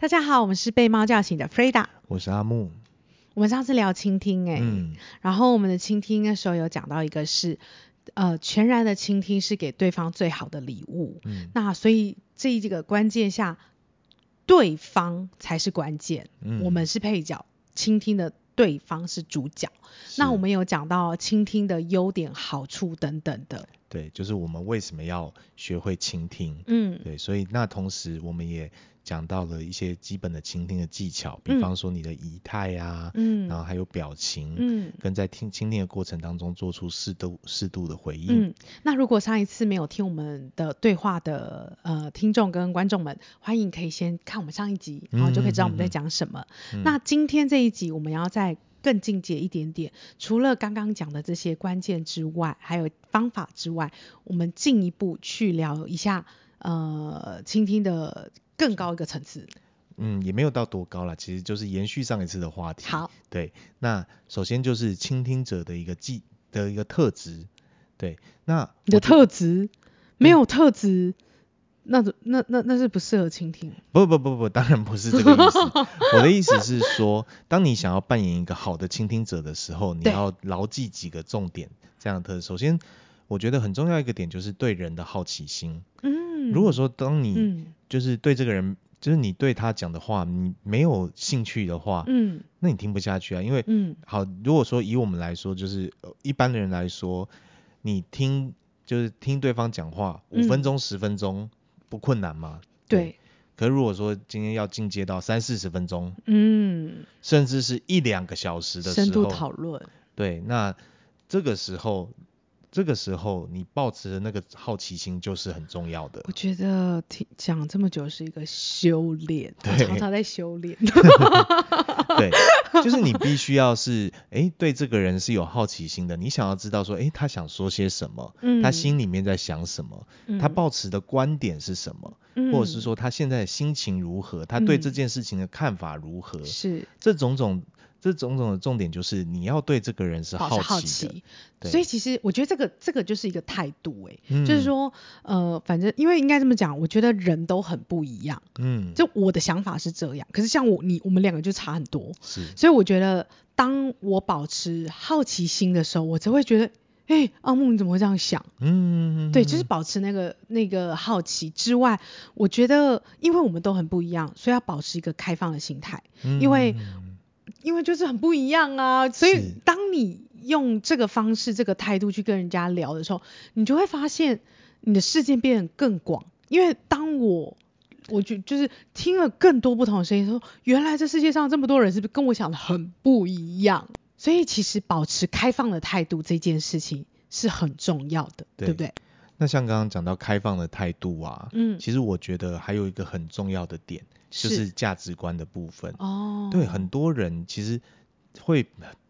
大家好，我们是被猫叫醒的 Freda，我是阿木。我们上次聊倾听、欸，哎、嗯，然后我们的倾听那时候有讲到一个是，呃，全然的倾听是给对方最好的礼物。嗯，那所以这一个关键下，对方才是关键，嗯，我们是配角，倾听的对方是主角。那我们有讲到倾听的优点、好处等等的。对，就是我们为什么要学会倾听。嗯，对，所以那同时我们也讲到了一些基本的倾听的技巧，比方说你的仪态啊，嗯，然后还有表情，嗯，跟在听倾听的过程当中做出适度适度的回应。嗯，那如果上一次没有听我们的对话的呃听众跟观众们，欢迎可以先看我们上一集，然后就可以知道我们在讲什么。嗯，那今天这一集我们要在更进阶一点点，除了刚刚讲的这些关键之外，还有方法之外，我们进一步去聊一下，呃，倾听的更高一个层次。嗯，也没有到多高啦，其实就是延续上一次的话题。好，对，那首先就是倾听者的一个技的一个特质，对，那你的特质没有特质。那那那那是不适合倾听。不不不不，当然不是这个意思。我的意思是说，当你想要扮演一个好的倾听者的时候，你要牢记几个重点。这样的，首先，我觉得很重要一个点就是对人的好奇心。嗯。如果说当你就是对这个人，就是你对他讲的话，你没有兴趣的话，嗯，那你听不下去啊。因为，嗯，好，如果说以我们来说，就是一般的人来说，你听就是听对方讲话五分钟、十分钟。不困难吗？对。对，可是如果说今天要进阶到三四十分钟，嗯，甚至是一两个小时的时候，深度讨论，对，那这个时候。这个时候，你保持的那个好奇心就是很重要的。我觉得听讲这么久是一个修炼，对，常常在修炼。对，就是你必须要是，哎，对这个人是有好奇心的，你想要知道说，哎，他想说些什么，嗯，他心里面在想什么，嗯，他抱持的观点是什么，嗯，或者是说他现在的心情如何，他对这件事情的看法如何，是这种种。这种种的重点就是你要对这个人是好奇的，好奇。所以其实我觉得这个这个就是一个态度，哎、嗯，就是说，呃，反正因为应该这么讲，我觉得人都很不一样，嗯，就我的想法是这样，可是像我你我们两个就差很多，是，所以我觉得当我保持好奇心的时候，我才会觉得，哎，阿木你怎么会这样想？嗯，对，就是保持那个那个好奇之外，我觉得因为我们都很不一样，所以要保持一个开放的心态，嗯、因为。因为就是很不一样啊，所以当你用这个方式、这个态度去跟人家聊的时候，你就会发现你的世界变得更广。因为当我，我就就是听了更多不同的声音，说原来这世界上这么多人是不是跟我想的很不一样？所以其实保持开放的态度这件事情是很重要的，对，对不对？那像刚刚讲到开放的态度啊，嗯，其实我觉得还有一个很重要的点。就是价值观的部分哦，对，很多人其实会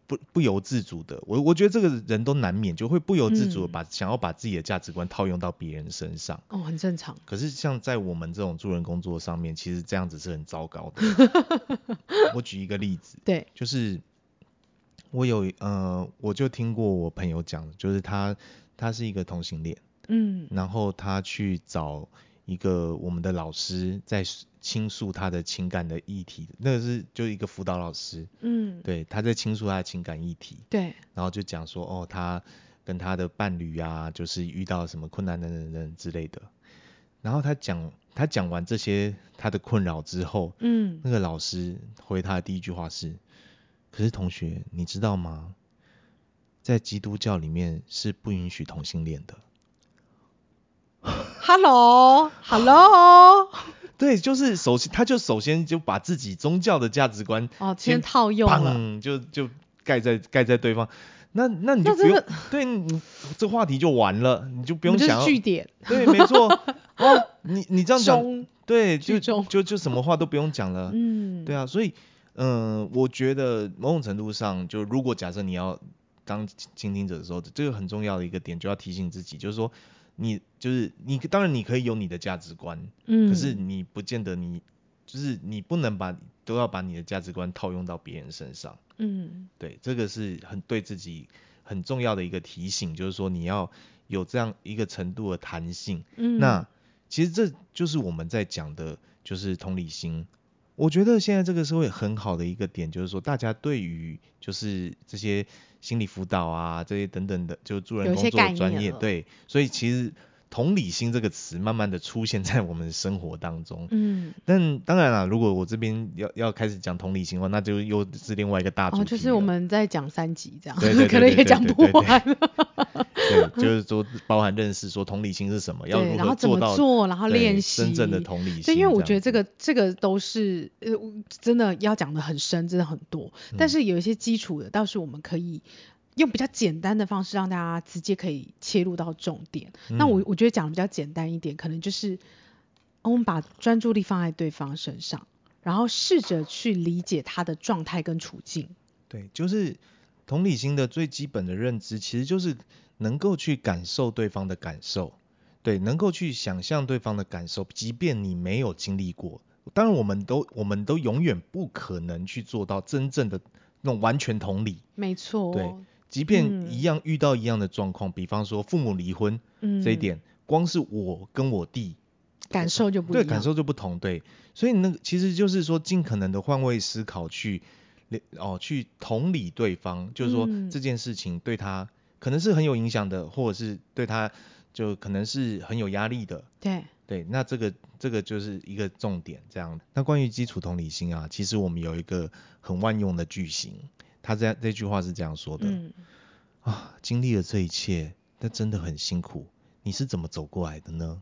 不不由自主的，我我觉得这个人都难免就会不由自主的把、嗯、想要把自己的价值观套用到别人身上哦，很正常。可是像在我们这种助人工作上面，其实这样子是很糟糕的。我举一个例子，对，就是我有呃，我就听过我朋友讲，就是他他是一个同性恋，嗯，然后他去找一个我们的老师在。倾诉他的情感的议题，那个是就一个辅导老师，嗯，对，他在倾诉他的情感议题，对，然后就讲说，哦，他跟他的伴侣啊，就是遇到什么困难等等等之类的，然后他讲他讲完这些他的困扰之后，嗯，那个老师回他的第一句话是，可是同学，你知道吗？在基督教里面是不允许同性恋的。Hello，Hello。对，就是首先，他就首先就把自己宗教的价值观哦，先套用了，就就盖在盖在对方，那那你就不用，对你这话题就完了，你就不用想要句点，对，没错，哦，你你这样讲，对，就就就什么话都不用讲了，嗯，对啊，所以嗯、呃，我觉得某种程度上，就如果假设你要当倾听者的时候，这个很重要的一个点，就要提醒自己，就是说。你就是你，当然你可以有你的价值观，嗯，可是你不见得你就是你不能把都要把你的价值观套用到别人身上，嗯，对，这个是很对自己很重要的一个提醒，就是说你要有这样一个程度的弹性，嗯，那其实这就是我们在讲的，就是同理心，我觉得现在这个社会很好的一个点，就是说大家对于就是这些心理辅导啊，这些等等的，就助人工作的专业，对，所以其实。同理心这个词慢慢的出现在我们生活当中，嗯，但当然了，如果我这边要要开始讲同理心的话，那就又是另外一个大主题。哦，就是我们在讲三集这样，可能也讲不完。对，就是说包含认识说同理心是什么，要如何做到，然后练习真正的同理心。对，因为我觉得这个这个都是呃真的要讲的很深，真的很多，但是有一些基础的倒是我们可以。用比较简单的方式让大家直接可以切入到重点。嗯、那我我觉得讲的比较简单一点，可能就是我们把专注力放在对方身上，然后试着去理解他的状态跟处境。对，就是同理心的最基本的认知，其实就是能够去感受对方的感受，对，能够去想象对方的感受，即便你没有经历过。当然，我们都我们都永远不可能去做到真正的那种完全同理。没错。对。即便一样遇到一样的状况，嗯，比方说父母离婚，嗯，这一点，光是我跟我弟感受就不对，感受就不同，对，所以那个其实就是说尽可能的换位思考去，哦，去同理对方，就是说这件事情对他可能是很有影响的，或者是对他就可能是很有压力的，对，对，那这个这个就是一个重点，这样。那关于基础同理心啊，其实我们有一个很万用的句型。他这样这句话是这样说的，嗯、啊，经历了这一切，那真的很辛苦。你是怎么走过来的呢？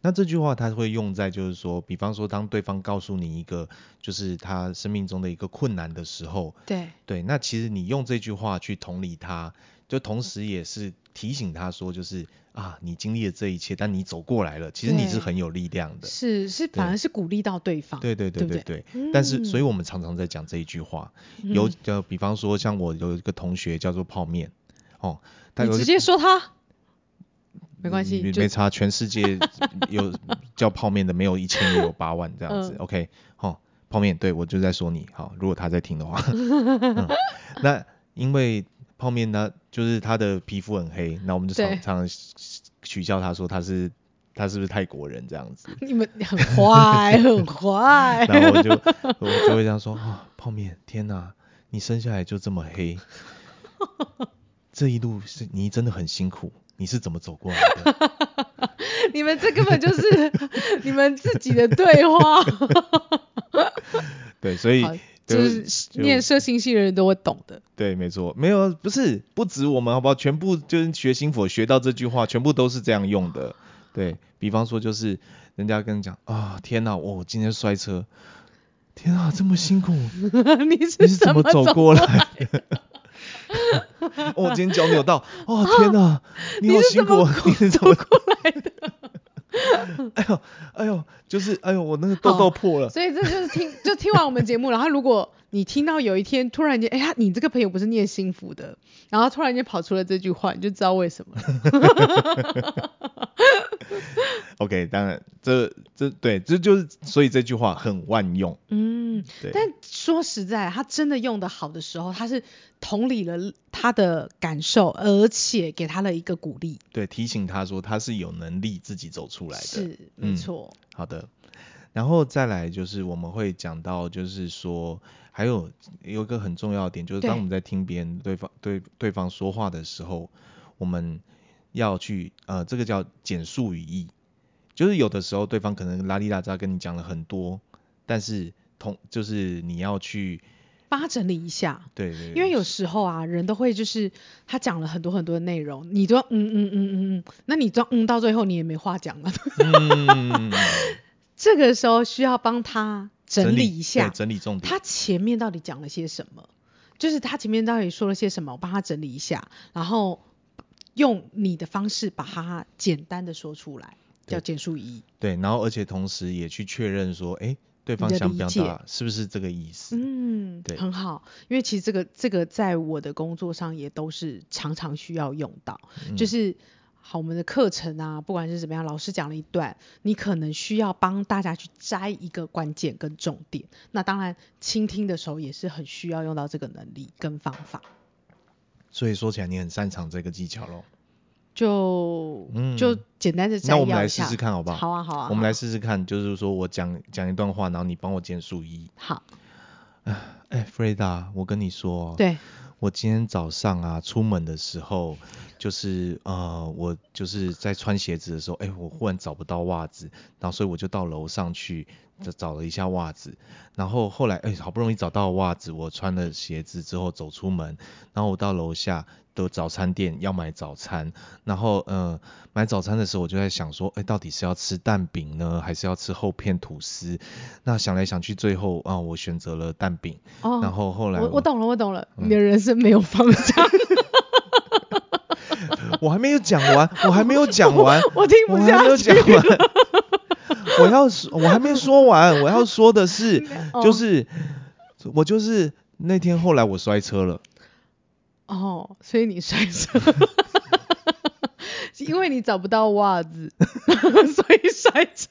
那这句话他会用在就是说，比方说当对方告诉你一个就是他生命中的一个困难的时候，对对，那其实你用这句话去同理他，就同时也是提醒他说，就是啊，你经历了这一切，但你走过来了，其实你是很有力量的。是是，反而是鼓励到对方。对对对对对，对。但是，所以我们常常在讲这一句话，嗯、有就比方说，像我有一个同学叫做泡面，哦，他有直接说他。没关系，没差。全世界 有叫泡面的，没有一千也有八万这样子。嗯、OK，好、哦，泡面，对我就在说你。好，如果他在听的话，嗯、那因为泡面呢，就是他的皮肤很黑，那我们就常常取笑他说他是他是不是泰国人这样子。你们很坏，很坏。然后我就我就会这样说啊、哦，泡面，天哪，你生下来就这么黑，这一路是你真的很辛苦。你是怎么走过来的？你们这根本就是你们自己的对话。对，所以就是念社心系的人都会懂的。对，没错，没有，不是，不止我们，好不好？全部就是学心佛学到这句话，全部都是这样用的。对，比方说，就是人家跟你讲啊，天哪，我、哦、今天摔车，天哪，这么辛苦，你是怎么走过来的？我、哦、今天脚扭到，哦天哪，你好辛苦，你是怎么过来的？哎呦，哎呦，就是哎呦，我那个痘痘破了。所以这就是听，就听完我们节目，然后如果你听到有一天突然间，哎呀，你这个朋友不是念心福的，然后突然间跑出了这句话，你就知道为什么了。OK，当然，这这对，这就是所以这句话很万用。嗯，对。但说实在，他真的用的好的时候，他是同理了他的感受，而且给他了一个鼓励。对，提醒他说他是有能力自己走出来的。是，没错。嗯，好的，然后再来就是我们会讲到，就是说还有有一个很重要的点，就是当我们在听别人对方对对方说话的时候，我们要去呃，这个叫简述语义。就是有的时候对方可能拉里拉扎跟你讲了很多，但是同就是你要去帮他整理一下。对，对对。因为有时候啊，人都会就是他讲了很多很多的内容，你都嗯嗯嗯嗯嗯，那你装嗯到最后你也没话讲了。嗯。这个时候需要帮他整理一下，整理，整理重点。他前面到底讲了些什么？就是他前面到底说了些什么？我帮他整理一下，然后用你的方式把它简单的说出来。叫简述语义。对，然后而且同时也去确认说，哎，对方想表达是不是这个意思？嗯，对，很好。因为其实这个这个在我的工作上也都是常常需要用到。嗯、就是好，我们的课程啊，不管是怎么样，老师讲了一段，你可能需要帮大家去摘一个关键跟重点。那当然，倾听的时候也是很需要用到这个能力跟方法。所以说起来，你很擅长这个技巧喽。就就简单的摘要一下。那我们来试试看好不好？好啊，好啊。我们来试试看，就是说我讲讲一段话，然后你帮我减数一。好。哎，Freda，我跟你说。对。我今天早上啊，出门的时候，就是呃，我就是在穿鞋子的时候，哎，我忽然找不到袜子，然后所以我就到楼上去找找了一下袜子，然后后来哎，好不容易找到袜子，我穿了鞋子之后走出门，然后我到楼下的早餐店要买早餐，然后呃，买早餐的时候我就在想说，哎，到底是要吃蛋饼呢，还是要吃厚片吐司？那想来想去，最后啊，我选择了蛋饼。哦，然后后来我懂了，我懂了，嗯、你的人生没有方向。我还没有讲完，我还没有讲完，我，我听不下去。我还没有讲完，我要说，我还没说完，我要说的是，就是、哦、我就是那天后来我摔车了。哦，所以你摔车，因为你找不到袜子，所以摔车。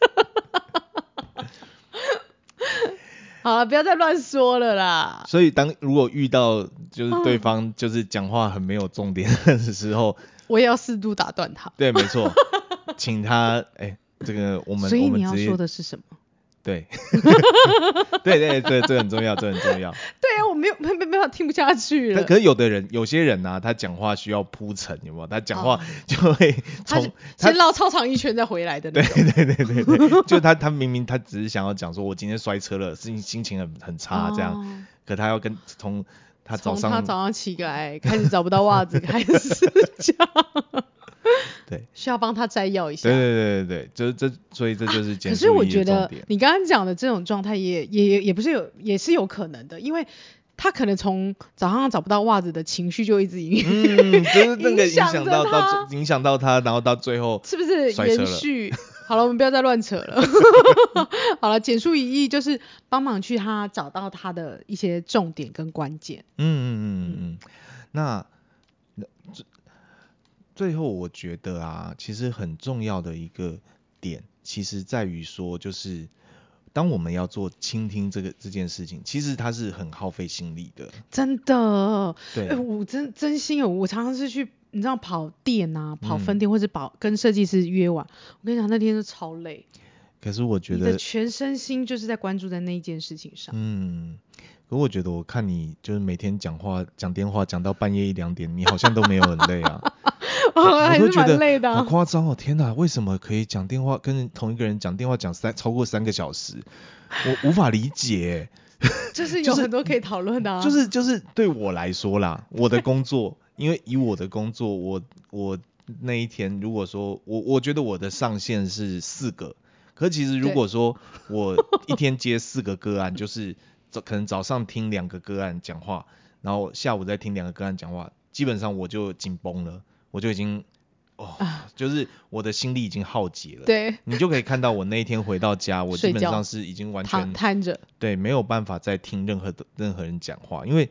好了，不要再乱说了啦。所以当如果遇到就是对方就是讲话很没有重点的时候，我也要适度打断他。对，没错，请他哎，这个我们所以你要说的是什么？对，对对对，这很重要，这很重要。对啊，我没有没没没法听不下去了。可是有的人，有些人啊，他讲话需要铺陈，有没有？他讲话就会从先绕操场一圈再回来的那种。对对对对对，就他他明明他只是想要讲说，我今天摔车了，心心情很很差这样。哦、可他要跟从他早上他早上起来开始找不到袜子开始讲。对，需要帮他摘要一下。对对对对对，就是这，所以这就是。可是我觉得你刚刚讲的这种状态也也也也不是有，也是有可能的，因为他可能从早上找不到袜子的情绪就一直影，嗯，就是那个影响到到影响到他，然后到最后是不是延续？好了，我们不要再乱扯了。好了，简述一意就是帮忙去他找到他的一些重点跟关键。嗯嗯嗯嗯嗯，那。最后，我觉得啊，其实很重要的一个点，其实在于说，就是当我们要做倾听这个这件事情，其实它是很耗费心力的。真的，对，欸、我真真心有，我常常是去，你知道跑店啊，跑分店，嗯、或者跑跟设计师约完，我跟你讲，那天都超累。可是我觉得，你的全身心就是在关注在那一件事情上。嗯，可我觉得我看你就是每天讲话讲电话讲到半夜一两点，你好像都没有很累啊。我，我都觉得好夸张哦！天哪，为什么可以讲电话跟同一个人讲电话讲三超过三个小时？我无法理解。就是有很多可以讨论的啊。就是就是对我来说啦，我的工作，因为以我的工作，我我那一天如果说我我觉得我的上限是四个，可其实如果说我一天接四个个案，就是早可能早上听两个个案讲话，然后下午再听两个个案讲话，基本上我就紧绷了。我就已经，哦，啊、就是我的心力已经耗竭了。对，你就可以看到我那一天回到家，我基本上是已经完全瘫着，对，没有办法再听任何的任何人讲话，因为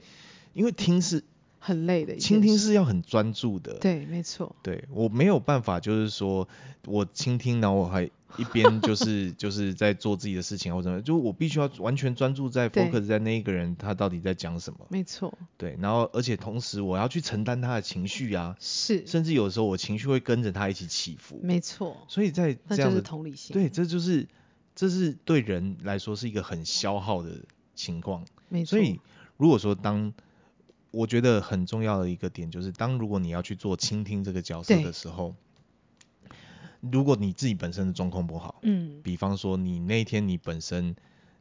因为听是很累的，倾听是要很专注的。对，没错。对，我没有办法，就是说我倾听，然后我还。一边就 是就是在做自己的事情或者什么，就我必须要完全专注在 focus 在那一个人他到底在讲什么。没错。对，然后而且同时我要去承担他的情绪啊。是。甚至有时候我情绪会跟着他一起起伏。没错。所以在这样的同理心。对，这就是这是对人来说是一个很消耗的情况。没错。所以如果说当我觉得很重要的一个点就是，当如果你要去做倾听这个角色的时候。如果你自己本身的状况不好，嗯，比方说你那天你本身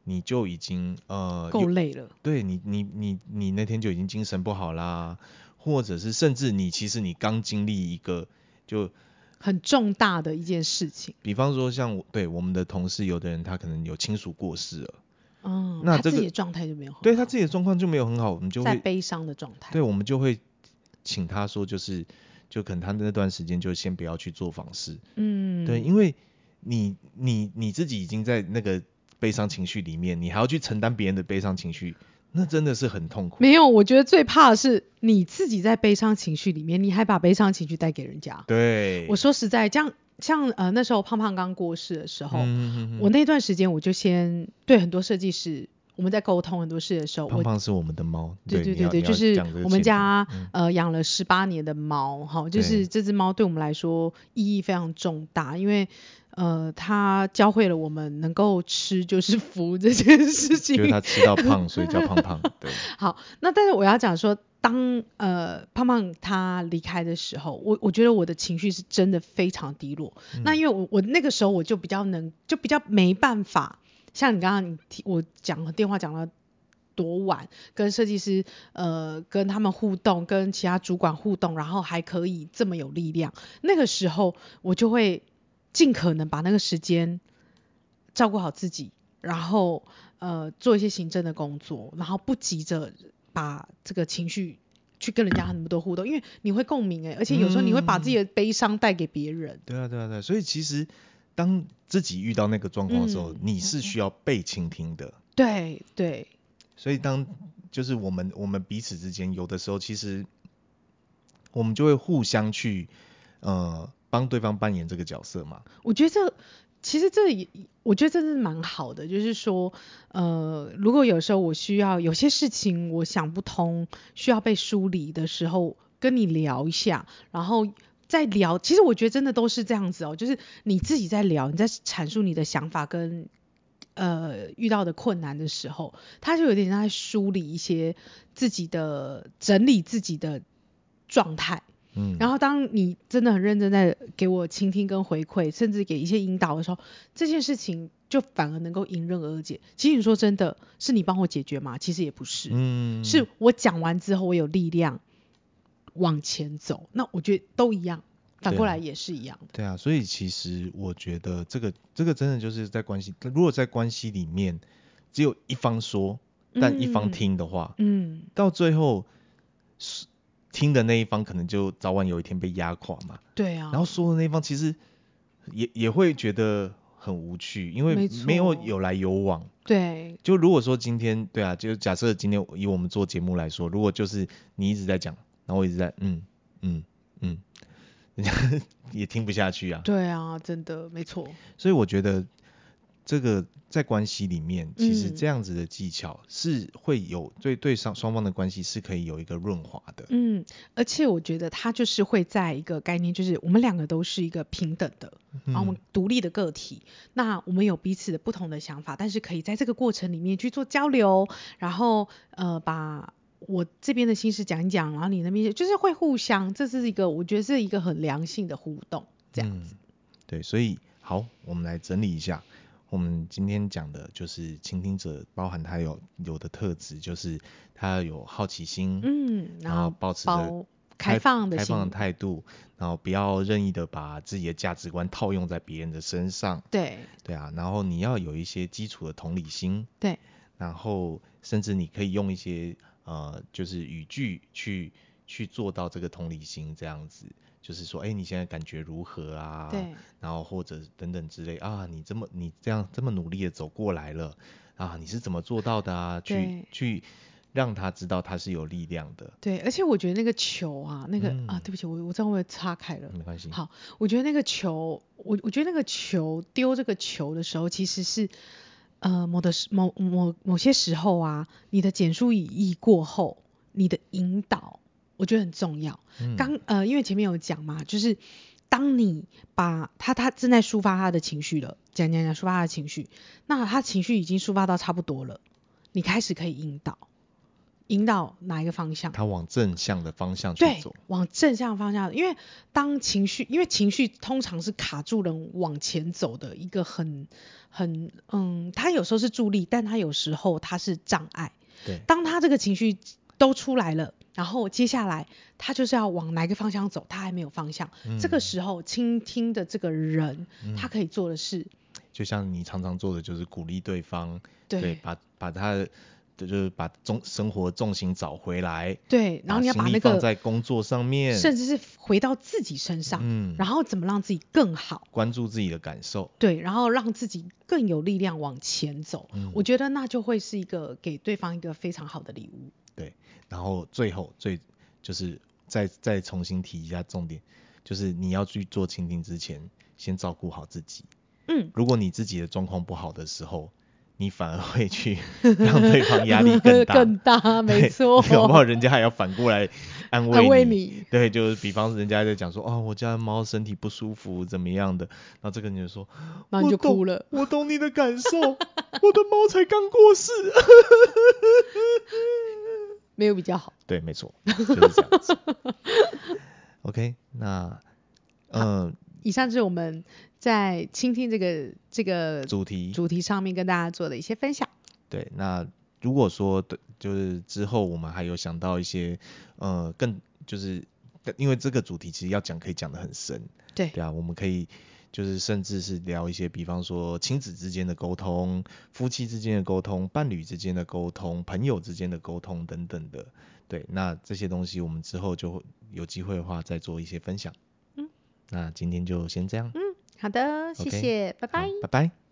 你就已经呃够累了，对你你你你那天就已经精神不好啦，或者是甚至你其实你刚经历一个就很重大的一件事情，比方说像对我们的同事，有的人他可能有亲属过世了，嗯，那、这个、他自己的状态就没有很好，对他自己的状况就没有很好，我们就会在悲伤的状态，对，我们就会请他说就是。就可能他那段时间就先不要去做访视，嗯，对，因为你你你自己已经在那个悲伤情绪里面，你还要去承担别人的悲伤情绪，那真的是很痛苦。没有，我觉得最怕的是你自己在悲伤情绪里面，你还把悲伤情绪带给人家。对，我说实在，这样像呃那时候胖胖刚过世的时候，我那段时间我就先对很多设计师。我们在沟通很多事的时候，胖胖是我们的猫，对对对对，就是我们家、嗯、呃养了十八年的猫，哈，就是这只猫对我们来说意义非常重大，因为呃它教会了我们能够吃就是福这件事情，就是它吃到胖，所以叫胖胖。对，好，那但是我要讲说，当呃胖胖他离开的时候，我我觉得我的情绪是真的非常低落。嗯、那因为我我那个时候我就比较能，就比较没办法。像你刚刚你提我讲电话讲了多晚，跟设计师呃跟他们互动，跟其他主管互动，然后还可以这么有力量。那个时候我就会尽可能把那个时间照顾好自己，然后呃做一些行政的工作，然后不急着把这个情绪去跟人家很多互动，因为你会共鸣诶，而且有时候你会把自己的悲伤带给别人。嗯。对啊对啊对，所以其实。当自己遇到那个状况的时候，嗯，你是需要被倾听的。对对。所以当就是我们我们彼此之间有的时候，其实我们就会互相去呃帮对方扮演这个角色嘛。我觉得这其实这也我觉得这是蛮好的，就是说呃如果有时候我需要有些事情我想不通，需要被梳理的时候，跟你聊一下，然后。在聊，其实我觉得真的都是这样子哦，就是你自己在聊，你在阐述你的想法跟呃遇到的困难的时候，他就有点在梳理一些自己的整理自己的状态。嗯，然后当你真的很认真在给我倾听跟回馈，甚至给一些引导的时候，这件事情就反而能够迎刃而解。其实你说真的是你帮我解决吗？其实也不是，嗯，是我讲完之后我有力量。往前走，那我觉得都一样，反过来也是一样的。对啊，对啊，所以其实我觉得这个这个真的就是在关系，如果在关系里面只有一方说，但一方听的话，嗯，到最后听的那一方可能就早晚有一天被压垮嘛。对啊。然后说的那一方其实也也会觉得很无趣，因为没有有来有往。对。就如果说今天，对啊，就假设今天以我们做节目来说，如果就是你一直在讲。然后我一直在嗯嗯嗯，人家 也听不下去啊。对啊，真的没错。所以我觉得这个在关系里面，其实这样子的技巧是会有对对双双方的关系是可以有一个润滑的。嗯，而且我觉得它就是会在一个概念，就是我们两个都是一个平等的，然后我们独立的个体。嗯。那我们有彼此的不同的想法，但是可以在这个过程里面去做交流，然后呃把。我这边的心事讲一讲，然后你那边就是会互相，这是一个我觉得是一个很良性的互动，这样子。嗯、对，所以好，我们来整理一下，我们今天讲的就是倾听者，包含他有有的特质，就是他有好奇心，嗯，然后保持着开放的开放的态度，然后不要任意的把自己的价值观套用在别人的身上，对，对啊，然后你要有一些基础的同理心，对，然后甚至你可以用一些。呃，就是语句去去做到这个同理心这样子，就是说，哎，你现在感觉如何啊？对。然后或者等等之类啊，你这么你这样这么努力的走过来了啊，你是怎么做到的啊？去去让他知道他是有力量的。对，而且我觉得那个球啊，那个、嗯、啊，对不起，我我这样会岔开了。没关系。好，我觉得那个球，我我觉得那个球丢这个球的时候，其实是。呃，某的某某某些时候啊，你的简述语义过后，你的引导，我觉得很重要。嗯、刚呃，因为前面有讲嘛，就是当你把他他正在抒发他的情绪了，讲讲讲抒发他的情绪，那他情绪已经抒发到差不多了，你开始可以引导。引导哪一个方向？他往正向的方向去走。对，往正向方向。因为当情绪，因为情绪通常是卡住人往前走的一个很很嗯，他有时候是助力，但他有时候他是障碍。对。当他这个情绪都出来了，然后接下来他就是要往哪个方向走，他还没有方向。嗯。这个时候倾听的这个人，嗯，他可以做的事，就像你常常做的，就是鼓励对方，对，对把把他。就是把重生活重心找回来，对，然后你要把那个放在工作上面，甚至是回到自己身上，嗯，然后怎么让自己更好，关注自己的感受，对，然后让自己更有力量往前走，嗯，我觉得那就会是一个给对方一个非常好的礼物，对，然后最后最就是再再重新提一下重点，就是你要去做倾听之前，先照顾好自己，嗯，如果你自己的状况不好的时候。你反而会去 让对方压力更大，更大，没错。搞不好人家还要反过来安慰你。安慰你。对，就是比方人家在讲说，哦，我家的猫身体不舒服，怎么样的，然后这个你就说，然后你就哭了。我懂，我懂你的感受，我的猫才刚过世。没有比较好。对，没错，就是这样子。OK，那，嗯。以上就是我们在倾听这个这个主题主题上面跟大家做的一些分享。对，那如果说对，就是之后我们还有想到一些，呃，更就是因为这个主题其实要讲可以讲的很深。对。对啊，我们可以就是甚至是聊一些，比方说亲子之间的沟通、夫妻之间的沟通、伴侣之间的沟通、朋友之间的沟通等等的。对，那这些东西我们之后就会有机会的话再做一些分享。嗯那今天就先这样。嗯，好的，谢谢.拜拜。拜拜。